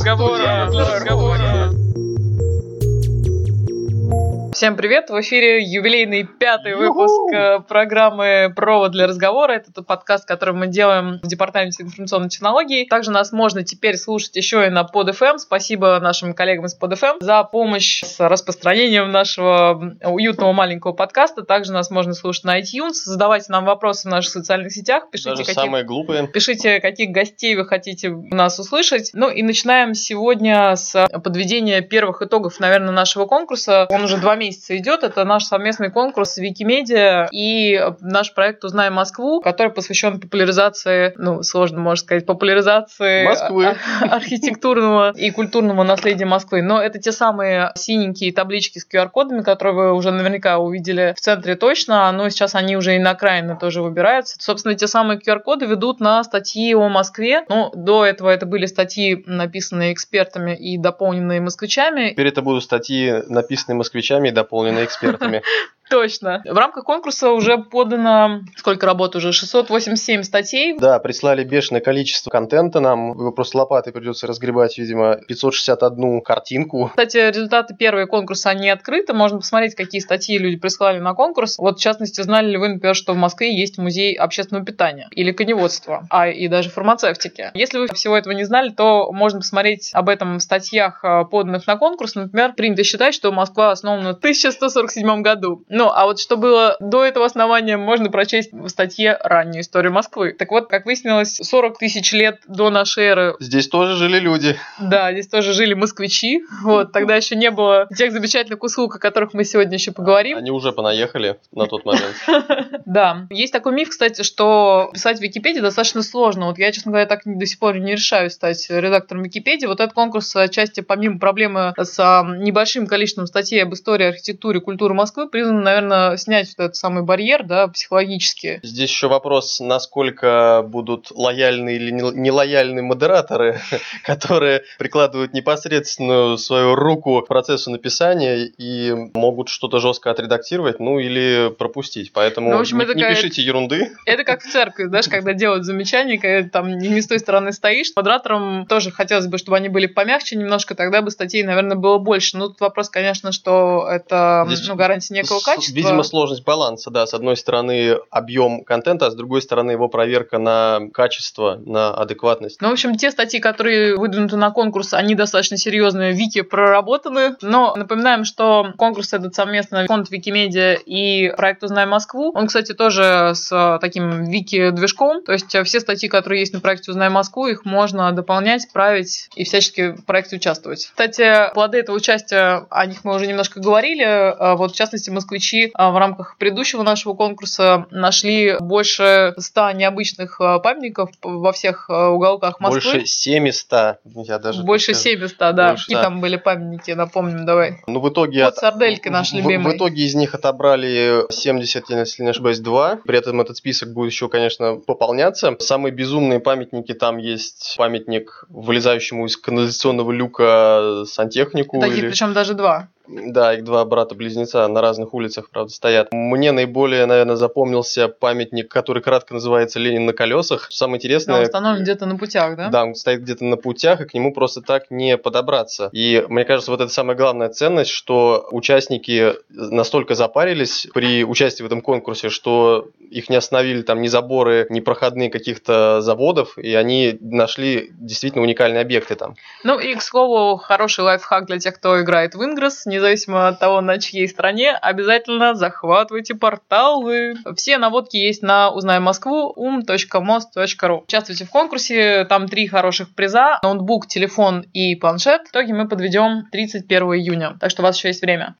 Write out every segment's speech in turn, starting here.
разговора. Для разговора. Всем привет! В эфире юбилейный пятый выпуск э, программы «Провод для разговора». Это тот подкаст, который мы делаем в Департаменте информационной технологии. Также нас можно теперь слушать еще и на PodFM. Спасибо нашим коллегам из PodFM за помощь с распространением нашего уютного маленького подкаста. Также нас можно слушать на iTunes. Задавайте нам вопросы в наших социальных сетях. Пишите, Даже какие... самые глупые. Пишите, каких гостей вы хотите нас услышать. Ну и начинаем сегодня с подведения первых итогов, наверное, нашего конкурса. Он уже два месяца месяца идет. Это наш совместный конкурс Викимедиа и наш проект «Узнай Москву», который посвящен популяризации, ну, сложно можно сказать, популяризации Москвы. архитектурного и культурного наследия Москвы. Но это те самые синенькие таблички с QR-кодами, которые вы уже наверняка увидели в центре точно, но сейчас они уже и на окраины тоже выбираются. Собственно, те самые QR-коды ведут на статьи о Москве. Ну, до этого это были статьи, написанные экспертами и дополненные москвичами. Теперь это будут статьи, написанные москвичами и дополнены экспертами. Точно. В рамках конкурса уже подано, сколько работ уже, 687 статей. Да, прислали бешеное количество контента нам. Его просто лопатой придется разгребать, видимо, 561 картинку. Кстати, результаты первого конкурса, они открыты. Можно посмотреть, какие статьи люди прислали на конкурс. Вот, в частности, знали ли вы, например, что в Москве есть музей общественного питания или коневодства, а и даже фармацевтики. Если вы всего этого не знали, то можно посмотреть об этом в статьях, э, поданных на конкурс. Например, принято считать, что Москва основана в 1147 году. Ну, а вот что было до этого основания, можно прочесть в статье «Раннюю историю Москвы». Так вот, как выяснилось, 40 тысяч лет до нашей эры... Здесь тоже жили люди. Да, здесь тоже жили москвичи. Вот, тогда еще не было тех замечательных услуг, о которых мы сегодня еще поговорим. Они уже понаехали на тот момент. Да. Есть такой миф, кстати, что писать в Википедии достаточно сложно. Вот я, честно говоря, так до сих пор не решаю стать редактором Википедии. Вот этот конкурс отчасти, помимо проблемы с небольшим количеством статей об истории, архитектуре, культуре Москвы, признан наверное, снять вот этот самый барьер, да, психологически. Здесь еще вопрос, насколько будут лояльны или нелояльны модераторы, которые прикладывают непосредственную свою руку к процессу написания и могут что-то жестко отредактировать, ну или пропустить. Поэтому ну, в общем, не, не пишите ерунды. Это как в церкви, знаешь, когда делают замечания, когда там не с той стороны стоишь. Модераторам тоже хотелось бы, чтобы они были помягче немножко, тогда бы статей, наверное, было больше. Ну, тут вопрос, конечно, что это Здесь ну, гарантия некого качества качество. Видимо, сложность баланса, да. С одной стороны, объем контента, а с другой стороны, его проверка на качество, на адекватность. Ну, в общем, те статьи, которые выдвинуты на конкурс, они достаточно серьезные, вики проработаны. Но напоминаем, что конкурс этот совместно фонд Викимедиа и проект «Узнай Москву». Он, кстати, тоже с таким вики-движком. То есть все статьи, которые есть на проекте «Узнай Москву», их можно дополнять, править и всячески в проекте участвовать. Кстати, плоды этого участия, о них мы уже немножко говорили. А вот, в частности, москвичи а, в рамках предыдущего нашего конкурса нашли больше 100 необычных а, памятников во всех а, уголках Москвы. Больше 700, я даже... Больше 700, да. Больше, Какие да. там были памятники, напомним, давай. Ну, в итоге... Вот сардельки наш любимый. В, в итоге из них отобрали 70, если не ошибаюсь, 2. При этом этот список будет еще, конечно, пополняться. Самые безумные памятники там есть памятник вылезающему из канализационного люка сантехнику. Такие, или... причем даже два. Да, их два брата-близнеца на разных улицах, правда, стоят. Мне наиболее, наверное, запомнился памятник, который кратко называется «Ленин на колесах». Самое интересное... Да, он установлен где-то на путях, да? Да, он стоит где-то на путях, и к нему просто так не подобраться. И мне кажется, вот это самая главная ценность, что участники настолько запарились при участии в этом конкурсе, что их не остановили там ни заборы, ни проходные каких-то заводов, и они нашли действительно уникальные объекты там. Ну и, к слову, хороший лайфхак для тех, кто играет в Ингресс, независимо от того, на чьей стране, обязательно захватывайте порталы. Все наводки есть на Узнай Москву um.most.ru. Участвуйте в конкурсе, там три хороших приза, ноутбук, телефон и планшет. В итоге мы подведем 31 июня, так что у вас еще есть время.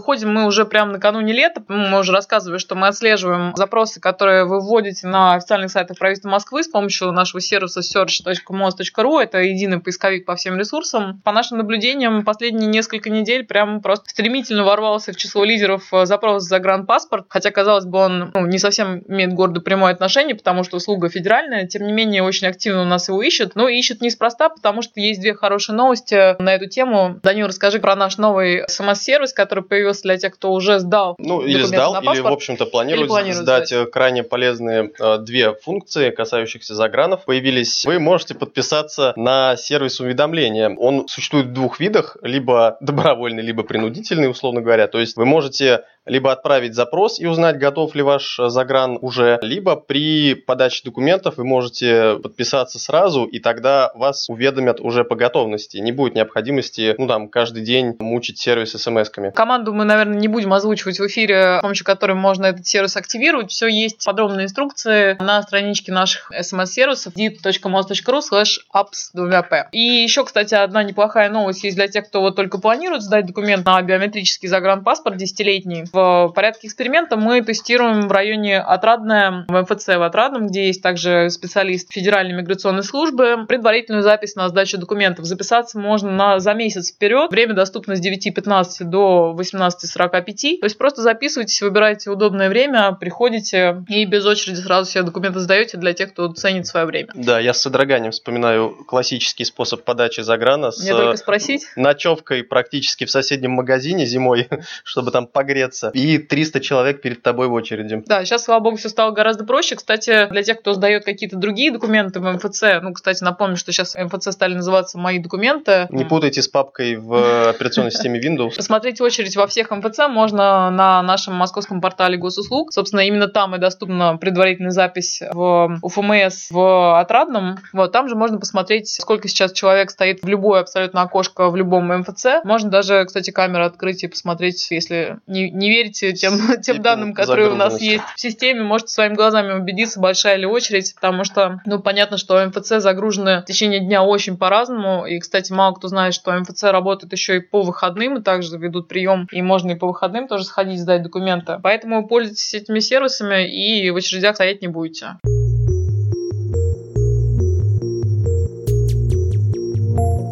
Выходим мы уже прямо накануне лета. Мы уже рассказывали, что мы отслеживаем запросы, которые вы вводите на официальных сайтах правительства Москвы с помощью нашего сервиса search.mos.ru. Это единый поисковик по всем ресурсам. По нашим наблюдениям, последние несколько недель прям просто стремительно ворвался в число лидеров э, запрос за гранд-паспорт. Хотя, казалось бы, он ну, не совсем имеет к прямое отношение, потому что услуга федеральная. Тем не менее, очень активно у нас его ищут. Но ищут неспроста, потому что есть две хорошие новости на эту тему. Данил, расскажи про наш новый смс-сервис, который появился появился для тех, кто уже сдал Ну, или сдал, или, в общем-то, планирует, планирует сдать, сдать. э, крайне полезные э, две функции, касающихся загранов, появились. Вы можете подписаться на сервис уведомления. Он существует в двух видах, либо добровольный, либо принудительный, условно говоря. То есть вы можете либо отправить запрос и узнать, готов ли ваш э, загран уже, либо при подаче документов вы можете подписаться сразу, и тогда вас уведомят уже по готовности. Не будет необходимости, ну там, каждый день мучить сервис смс-ками. Команду мы, наверное, не будем озвучивать в эфире, с помощью которой можно этот сервис активировать. Все есть подробные инструкции на страничке наших смс-сервисов dit.mos.ru slash apps 2p. И еще, кстати, одна неплохая новость есть для тех, кто вот только планирует сдать документ на биометрический загранпаспорт десятилетний. В порядке эксперимента мы тестируем в районе Отрадное, в МФЦ в Отрадном, где есть также специалист Федеральной миграционной службы, предварительную запись на сдачу документов. Записаться можно на, за месяц вперед. Время доступно с 9.15 до 18.45. То есть просто записывайтесь, выбирайте удобное время, приходите и без очереди сразу все документы сдаете для тех, кто ценит свое время. Да, я с содроганием вспоминаю классический способ подачи заграна с Мне только спросить. ночевкой практически в соседнем магазине зимой, чтобы там погреться, и 300 человек перед тобой в очереди. Да, сейчас, слава богу, все стало гораздо проще. Кстати, для тех, кто сдает какие-то другие документы в МФЦ, ну, кстати, напомню, что сейчас МФЦ стали называться «Мои документы». Не путайте с папкой в операционной системе Windows. Посмотреть очередь во всех МФЦ можно на нашем московском портале госуслуг. Собственно, именно там и доступна предварительная запись в УФМС в Отрадном. Вот, там же можно посмотреть, сколько сейчас человек стоит в любое абсолютно окошко в любом МФЦ. Можно даже, кстати, камеру открыть и посмотреть, если не, не верите тем, тем данным, которые у нас есть в системе, можете своими глазами убедиться, большая ли очередь, потому что, ну, понятно, что МФЦ загружены в течение дня очень по-разному. И, кстати, мало кто знает, что МФЦ работает еще и по выходным, и также ведут прием, и можно и по выходным тоже сходить сдать документы. Поэтому пользуйтесь этими сервисами и в очередях стоять не будете.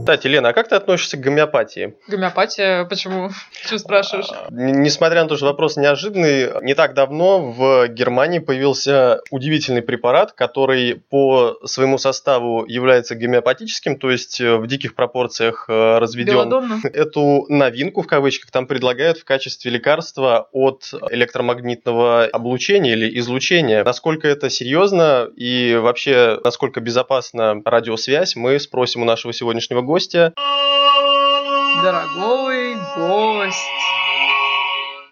Кстати, Лена, а как ты относишься к гомеопатии? Гомеопатия, почему? Чего спрашиваешь? Н- Несмотря на то, что вопрос неожиданный, не так давно в Германии появился удивительный препарат, который по своему составу является гомеопатическим, то есть э, в диких пропорциях э, разведен. Белодонно? Эту новинку, в кавычках, там предлагают в качестве лекарства от электромагнитного облучения или излучения. Насколько это серьезно и вообще насколько безопасна радиосвязь, мы спросим у нашего сегодняшнего гостя. Дорогой гость.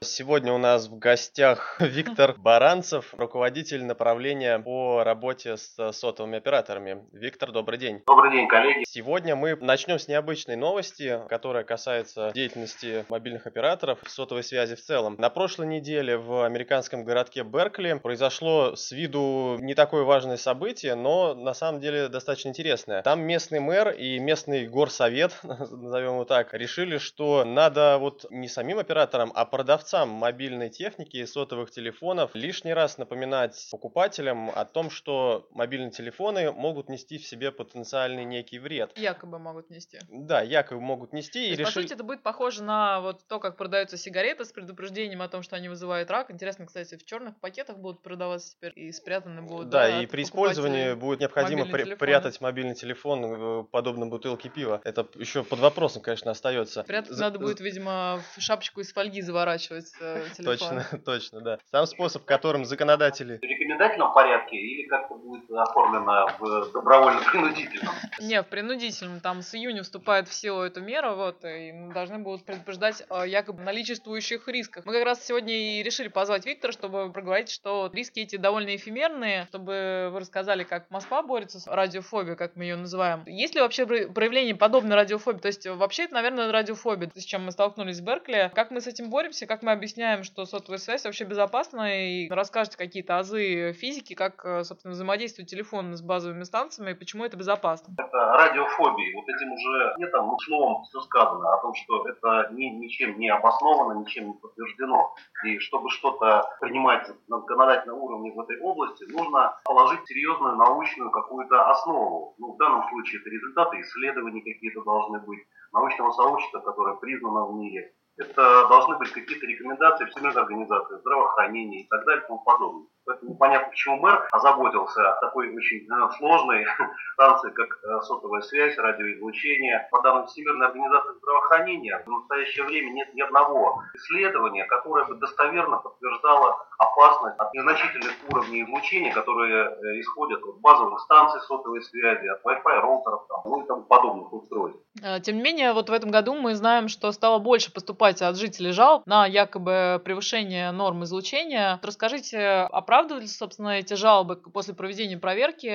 Сегодня у нас в гостях Виктор Баранцев, руководитель направления по работе с сотовыми операторами. Виктор, добрый день. Добрый день, коллеги. Сегодня мы начнем с необычной новости, которая касается деятельности мобильных операторов и сотовой связи в целом. На прошлой неделе в американском городке Беркли произошло с виду не такое важное событие, но на самом деле достаточно интересное. Там местный мэр и местный горсовет, назовем его так, решили, что надо вот не самим операторам, а продавцам мобильной техники и сотовых телефонов лишний раз напоминать покупателям о том, что мобильные телефоны могут нести в себе потенциальный некий вред. Якобы могут нести. Да, якобы могут нести То и есть, по решили... сути, это будет похоже на вот то, как продаются сигареты с предупреждением о том, что они вызывают рак. Интересно, кстати, в черных пакетах будут продаваться теперь и спрятаны будут. Да, и при использовании будет необходимо при- прятать мобильный телефон подобно бутылке пива. Это еще под вопросом, конечно, остается. Прятать За- надо будет, видимо, в шапочку из фольги заворачивать э, телефон. Точно, точно, да. Сам способ, которым законодатели... В рекомендательном порядке или как-то будет оформлено в добровольно-принудительном? Не, в принудительном. Там с июня вступает в силу эта мера, вот, и мы должны будут предупреждать о якобы наличествующих рисках. Мы как раз сегодня и решили позвать Виктора, чтобы проговорить, что риски эти довольно эфемерные, чтобы вы рассказали, как Москва борется с радиофобией, как мы ее называем. Есть ли вообще про- проявление подобной радиофобии? То есть, вообще, это, наверное, радиофобия, с чем мы столкнулись в Беркли. Как мы с этим боремся, как мы объясняем, что сотовая связь вообще безопасна, и расскажете какие-то азы физики, как, э, собственно, взаимодействует телефон с базовыми станциями, и почему это безопасно. Это радиофобии. Вот этим уже нет там словом все сказано о том, что это ни, ничем не обосновано, ничем не подтверждено. И чтобы что-то принимать на законодательном уровне в этой области, нужно положить серьезную научную какую-то основу. Ну, в данном случае это результаты исследований какие-то должны быть, научного сообщества, которое признано в мире. Это должны быть какие-то рекомендации Всемирной организации здравоохранения и так далее и тому подобное. Поэтому непонятно, почему мэр озаботился такой очень э, сложной станции, как э, сотовая связь, радиоизлучение. По данным Всемирной организации здравоохранения, в настоящее время нет ни одного исследования, которое бы достоверно подтверждало опасность от незначительных уровней излучения, которые э, исходят от базовых станций сотовой связи, от Wi-Fi роутеров там, ну и тому подобных устройств. Тем не менее, вот в этом году мы знаем, что стало больше поступать от жителей жалоб на якобы превышение норм излучения. Расскажите, оправдывались, собственно, эти жалобы после проведения проверки?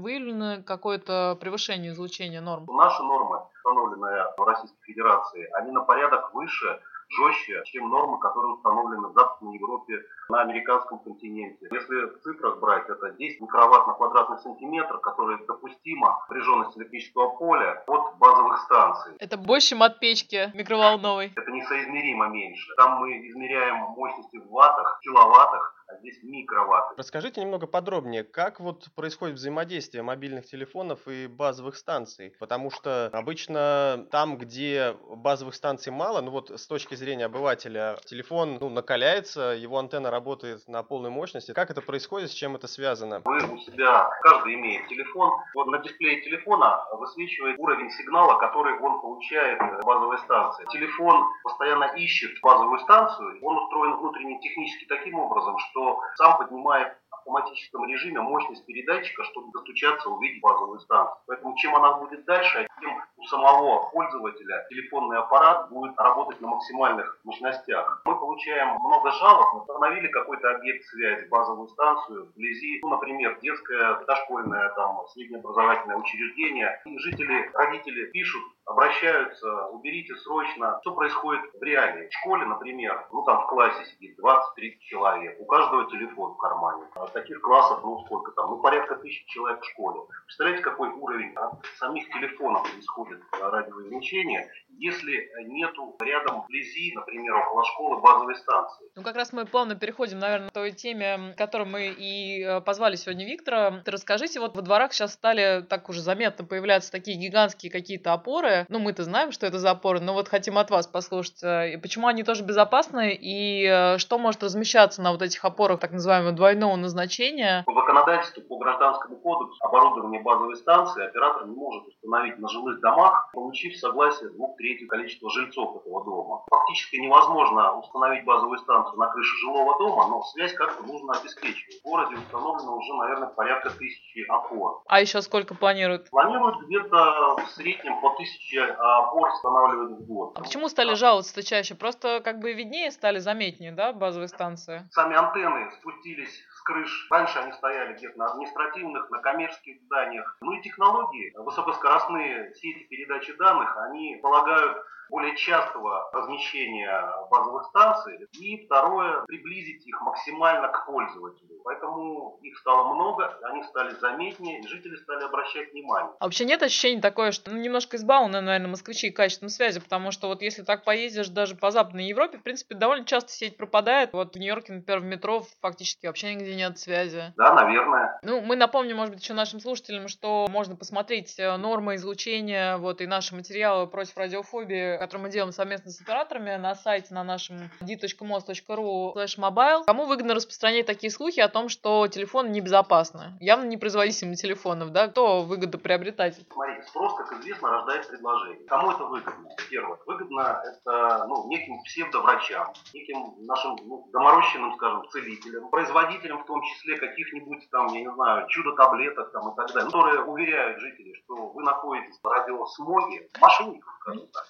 Выявлено какое-то превышение излучения норм? Наши нормы, установленные в Российской Федерации, они на порядок выше жестче, чем нормы, которые установлены в Западной Европе на американском континенте. Если в цифрах брать, это 10 микроватт на квадратный сантиметр, которое допустимо напряженность электрического поля от базовых станций. Это больше, чем от печки микроволновой. Это несоизмеримо меньше. Там мы измеряем мощности в ваттах, киловаттах, а здесь микроватты. Расскажите немного подробнее, как вот происходит взаимодействие мобильных телефонов и базовых станций? Потому что обычно там, где базовых станций мало, ну вот с точки зрения обывателя, телефон ну, накаляется, его антенна работает на полной мощности. Как это происходит, с чем это связано? Вы у себя, каждый имеет телефон, вот на дисплее телефона высвечивает уровень сигнала, который он получает в базовой станции. Телефон постоянно ищет базовую станцию, он устроен внутренне технически таким образом, что что сам поднимает в автоматическом режиме мощность передатчика, чтобы достучаться, увидеть базовую станцию. Поэтому чем она будет дальше, тем у самого пользователя телефонный аппарат будет работать на максимальных мощностях. Мы получаем много жалоб, установили какой-то объект связи, базовую станцию вблизи, ну, например, детское, дошкольное, там, среднеобразовательное учреждение. И жители, родители пишут обращаются, уберите срочно. Что происходит в реалии? В школе, например, ну там в классе сидит 20-30 человек, у каждого телефон в кармане. А таких классов, ну сколько там, ну порядка тысяч человек в школе. Представляете, какой уровень от самих телефонов исходит радиоизлучение, если нету рядом вблизи, например, около школы базовой станции. Ну как раз мы плавно переходим, наверное, к той теме, которой мы и э, позвали сегодня Виктора. Ты расскажите, вот во дворах сейчас стали так уже заметно появляться такие гигантские какие-то опоры, ну, мы-то знаем, что это за опоры, но вот хотим от вас послушать, э, почему они тоже безопасны и э, что может размещаться на вот этих опорах так называемого двойного назначения? По законодательству, по гражданскому кодексу, оборудование базовой станции оператор не может установить на жилых домах, получив согласие двух третьих количества жильцов этого дома. Фактически невозможно установить базовую станцию на крыше жилого дома, но связь как-то нужно обеспечивать. В городе установлено уже, наверное, порядка тысячи опор. А еще сколько планируют? Планируют где-то в среднем по тысяче тысячи опор устанавливают в год. А почему стали жаловаться-то чаще? Просто как бы виднее стали, заметнее, да, базовые станции? Сами антенны спустились крыш. Раньше они стояли где-то на административных, на коммерческих зданиях. Ну и технологии, высокоскоростные сети передачи данных, они полагают более частого размещения базовых станций. И второе, приблизить их максимально к пользователю. Поэтому их стало много, они стали заметнее, жители стали обращать внимание. А вообще нет ощущения такое, что ну, немножко избалованы, наверное, москвичи качеством связи, потому что вот если так поездишь даже по Западной Европе, в принципе, довольно часто сеть пропадает. Вот в Нью-Йорке, например, в метро фактически вообще нигде нет связи. Да, наверное. Ну, мы напомним, может быть, еще нашим слушателям, что можно посмотреть э, нормы излучения, вот, и наши материалы против радиофобии который мы делаем совместно с операторами на сайте на нашем d.mos.ru mobile. Кому выгодно распространять такие слухи о том, что телефоны небезопасны? Явно не производителям телефонов, да? Кто выгодоприобретатель? Смотрите, спрос, как известно, рождает предложение. Кому это выгодно? Первое. Выгодно это ну, неким псевдоврачам, неким нашим ну, доморощенным, скажем, целителям, производителям в том числе каких-нибудь там, я не знаю, чудо-таблеток там и так далее, которые уверяют жителей, что вы находитесь в радиосмоге, мошенников, скажем так.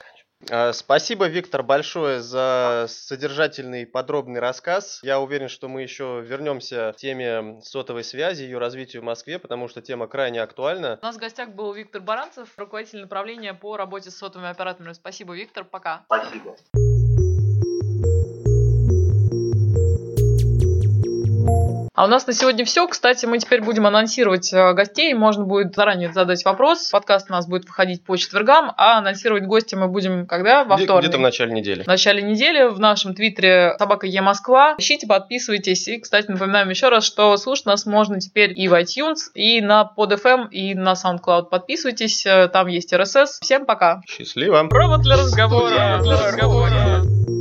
А, спасибо, Виктор, большое за содержательный подробный рассказ. Я уверен, что мы еще вернемся к теме сотовой связи, ее развитию в Москве, потому что тема крайне актуальна. У нас в гостях был Виктор Баранцев, руководитель направления по работе с сотовыми операторами. Спасибо, Виктор, пока. Спасибо. А у нас на сегодня все. Кстати, мы теперь будем анонсировать э, гостей. Можно будет заранее задать вопрос. Подкаст у нас будет выходить по четвергам, а анонсировать гостя мы будем когда? Во вторник. Где-то в начале недели. В начале недели в нашем твиттере собака Е Москва. Ищите, подписывайтесь. И, кстати, напоминаем еще раз, что слушать нас можно теперь и в iTunes, и на PodFM, и на SoundCloud. Подписывайтесь, э, там есть RSS. Всем пока. Счастливо. Провод для разговора. Провод для разговора.